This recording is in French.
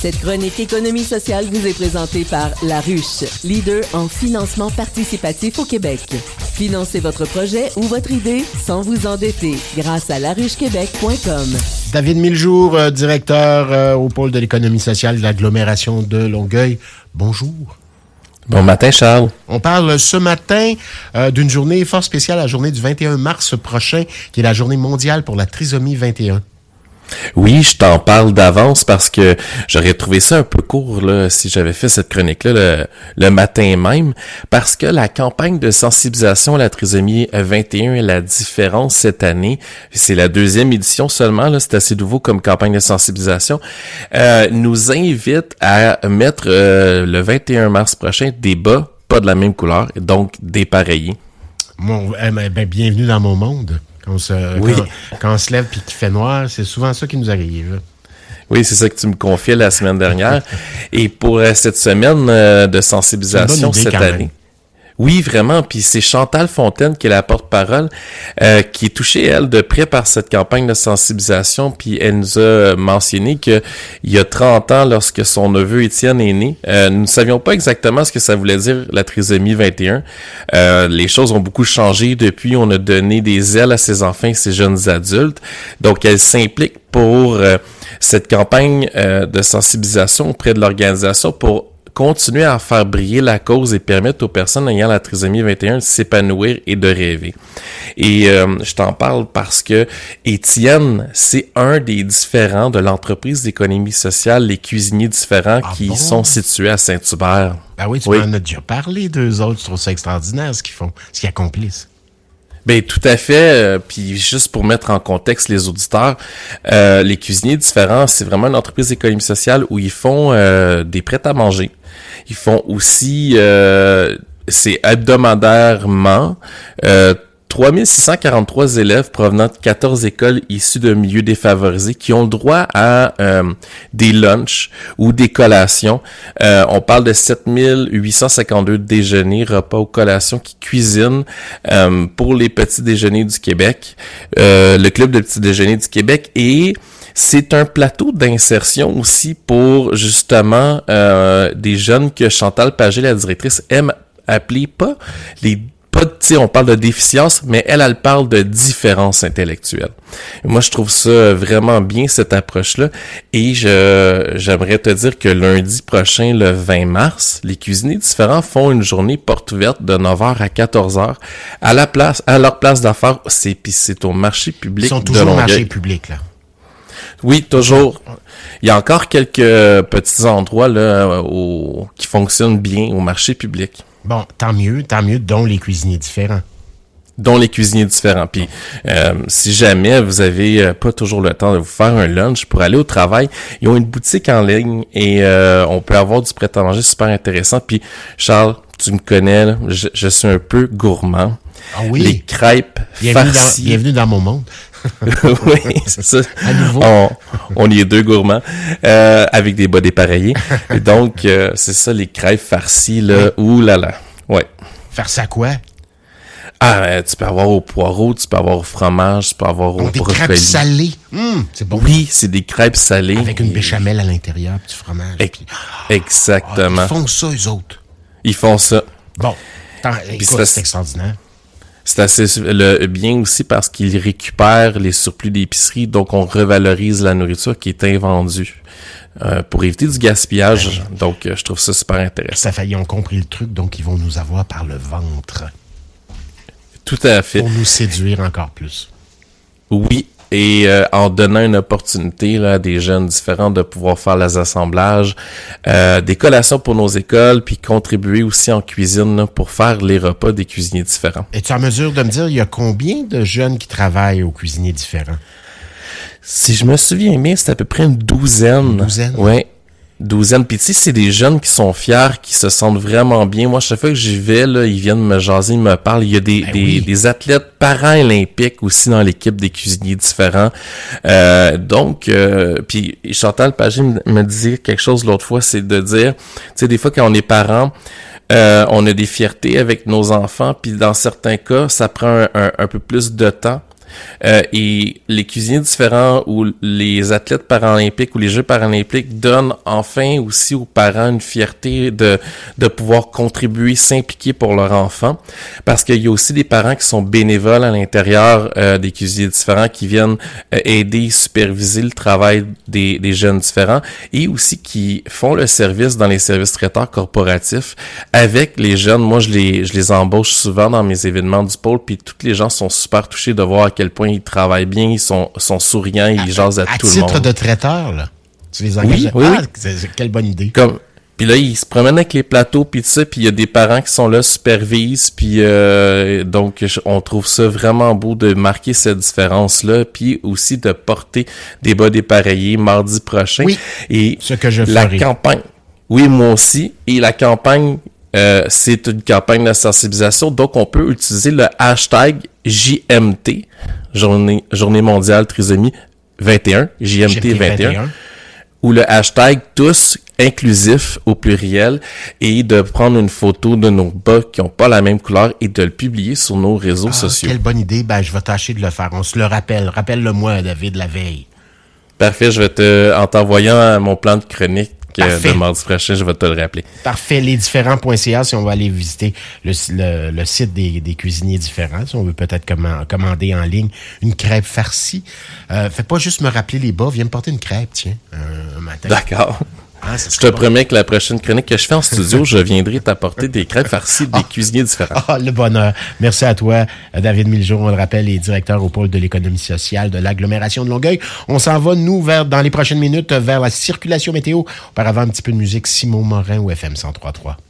Cette chronique économie sociale vous est présentée par La Ruche, leader en financement participatif au Québec. Financez votre projet ou votre idée sans vous endetter grâce à laruchequebec.com. David Miljour, euh, directeur euh, au pôle de l'économie sociale de l'agglomération de Longueuil. Bonjour. Bon matin, Charles. On parle ce matin euh, d'une journée fort spéciale, la journée du 21 mars prochain, qui est la journée mondiale pour la trisomie 21. Oui, je t'en parle d'avance parce que j'aurais trouvé ça un peu court là, si j'avais fait cette chronique-là le, matin même, parce que la campagne de sensibilisation à la trisomie 21 et la différence cette année, c'est la deuxième édition seulement, là, c'est assez nouveau comme campagne de sensibilisation, euh, nous invite à mettre euh, le 21 mars prochain des bas pas de la même couleur, donc dépareillés. Bon, eh ben, ben, bienvenue dans mon monde. Quand on se, quand, on se lève puis qu'il fait noir, c'est souvent ça qui nous arrive. Oui, c'est ça que tu me confiais la semaine dernière. Et pour euh, cette semaine euh, de sensibilisation cette année. Oui, vraiment. Puis c'est Chantal Fontaine qui est la porte-parole, euh, qui est touchée, elle, de près par cette campagne de sensibilisation. Puis elle nous a mentionné que il y a 30 ans, lorsque son neveu Étienne est né, euh, nous ne savions pas exactement ce que ça voulait dire la trisomie 21. Euh, les choses ont beaucoup changé depuis. On a donné des ailes à ses enfants et ses jeunes adultes. Donc elle s'implique pour euh, cette campagne de sensibilisation auprès de l'organisation pour continuer à faire briller la cause et permettre aux personnes ayant la trisomie 21 de s'épanouir et de rêver. Et euh, je t'en parle parce que Étienne, c'est un des différents de l'entreprise d'économie sociale, les cuisiniers différents ah qui sont situés à Saint-Hubert. Ah oui, tu m'en as déjà parlé d'eux autres. Je trouve ça extraordinaire ce qu'ils font, ce qu'ils accomplissent. Ben tout à fait. Euh, puis juste pour mettre en contexte les auditeurs, euh, les cuisiniers différents, c'est vraiment une entreprise d'économie sociale où ils font des prêts à manger. Ils font aussi, euh, c'est hebdomadairement, euh, 3643 élèves provenant de 14 écoles issues de milieux défavorisés qui ont le droit à euh, des lunchs ou des collations. Euh, on parle de 7852 déjeuners, repas ou collations qui cuisinent euh, pour les petits déjeuners du Québec, le club de petits déjeuners du Québec et c'est un plateau d'insertion aussi pour justement euh, des jeunes que Chantal Pagé, la directrice, aime appeler pas les on parle de déficience, mais elle, elle parle de différence intellectuelle. moi, je trouve ça vraiment bien, cette approche-là. Et je, j'aimerais te dire que lundi prochain, le 20 mars, les cuisiniers différents font une journée porte ouverte de 9h à 14h à la place, à leur place d'affaires. C'est, c'est au marché public. Ils sont toujours au marché public, là. Oui, toujours. Il y a encore quelques petits endroits là où, qui fonctionnent bien au marché public. Bon, tant mieux, tant mieux, dont les cuisiniers différents. Dont les cuisiniers différents. Puis, euh, si jamais vous avez euh, pas toujours le temps de vous faire un lunch pour aller au travail, ils ont une boutique en ligne et euh, on peut avoir du prêt à manger super intéressant. Puis, Charles, tu me connais, je, suis un peu gourmand. Ah oui. Les crêpes bienvenue Dans, bienvenue dans mon monde. oui, c'est ça. On, y est deux gourmands euh, avec des bas dépareillés. donc, euh, c'est ça, les crêpes farcies, là. Ouh là là. Ouais. Faire ça quoi? Ah, euh, tu peux avoir au poireau, tu peux avoir au fromage, tu peux avoir au Des crêpes salées. Hum, c'est bon. Oui, c'est des crêpes salées. Avec une béchamel à l'intérieur, du fromage. Exactement. Ah, ils font ça, eux autres. Ils font ça. Bon. c'est extraordinaire. C'est assez le, bien aussi parce qu'ils récupèrent les surplus d'épicerie, donc on revalorise la nourriture qui est invendue euh, pour éviter du gaspillage. Donc, euh, je trouve ça super intéressant. Ça fait, ils ont compris le truc, donc ils vont nous avoir par le ventre. Tout à fait. Pour nous séduire encore plus. Oui, et euh, en donnant une opportunité là, à des jeunes différents de pouvoir faire les assemblages, euh, des collations pour nos écoles, puis contribuer aussi en cuisine pour faire les repas des cuisiniers différents. Es-tu en mesure de me dire, il y a combien de jeunes qui travaillent aux cuisiniers différents? Si je me souviens bien, c'est à peu près une douzaine. Une douzaine? Oui douzaine. Puis tu sais, c'est des jeunes qui sont fiers, qui se sentent vraiment bien. Moi, chaque fois que j'y vais, là, ils viennent me jaser, ils me parlent. Il y a des, ben des, des, athlètes paralympiques aussi dans l'équipe des cuisiniers différents. Euh, donc, euh, puis Chantal Pagé me disait quelque chose l'autre fois, c'est de dire, tu sais, des fois quand on est parent, euh, on a des fiertés avec nos enfants, puis dans certains cas, ça prend un, un peu plus de temps Euh, et les cuisiniers différents ou les athlètes paralympiques ou les Jeux paralympiques donnent enfin aussi aux parents une fierté de, de pouvoir contribuer, s'impliquer pour leur enfant. Parce qu'il y a aussi des parents qui sont bénévoles à l'intérieur euh, des cuisiniers différents qui viennent euh, aider, superviser le travail des, des jeunes différents et aussi qui font le service dans les services traiteurs corporatifs avec les jeunes. Moi, je les, je les embauche souvent dans mes événements du pôle, puis tous les gens sont super touchés de voir quel point ils travaillent bien, ils sont, sont souriants, ils jasent à, tout le monde. À titre de traiteur, là? Tu les engages? Oui, oui, ah, Quelle bonne idée. Comme, puis là, ils se promènent avec les plateaux, puis tout ça, puis il y a des parents qui sont là, supervisent, puis euh, donc on trouve ça vraiment beau de marquer cette différence-là, puis aussi de porter des bas dépareillés mardi prochain. Oui, et ce que je La ferai. campagne, oui, moi aussi, et la campagne, euh, c'est une campagne de sensibilisation, donc on peut utiliser le hashtag JMT, Journée, Journée mondiale trisomie 21, JMT 21 ou le hashtag tous inclusif au pluriel et de prendre une photo de nos bas qui ont pas la même couleur et de le publier sur nos réseaux Ah, sociaux. Quelle bonne idée. Ben, je vais tâcher de le faire. On se le rappelle. Rappelle-le-moi, David, la veille. Parfait, je vais te, en t'envoyant mon plan de chronique. De mardi prochain, je vais te le rappeler. Parfait. Les différents.ca, si on va aller visiter le, le- le site des, des cuisiniers différents, si on veut peut-être comman- commander en ligne une crêpe farcie. Euh, fais pas juste me rappeler les bas, viens me porter une crêpe, tiens, un matin. D'accord. Ah, Je te bon. promets que la prochaine chronique que je fais en studio, je viendrai t'apporter des crêpes farcies des cuisiniers différents. Ah, le bonheur. Merci à toi, David Miljour. On le rappelle, est directeur au pôle de l'économie sociale de l'agglomération de Longueuil. On s'en va, nous, vers, dans les prochaines minutes, vers la circulation météo. Auparavant, un petit peu de musique. Simon Morin ou FM 103.3.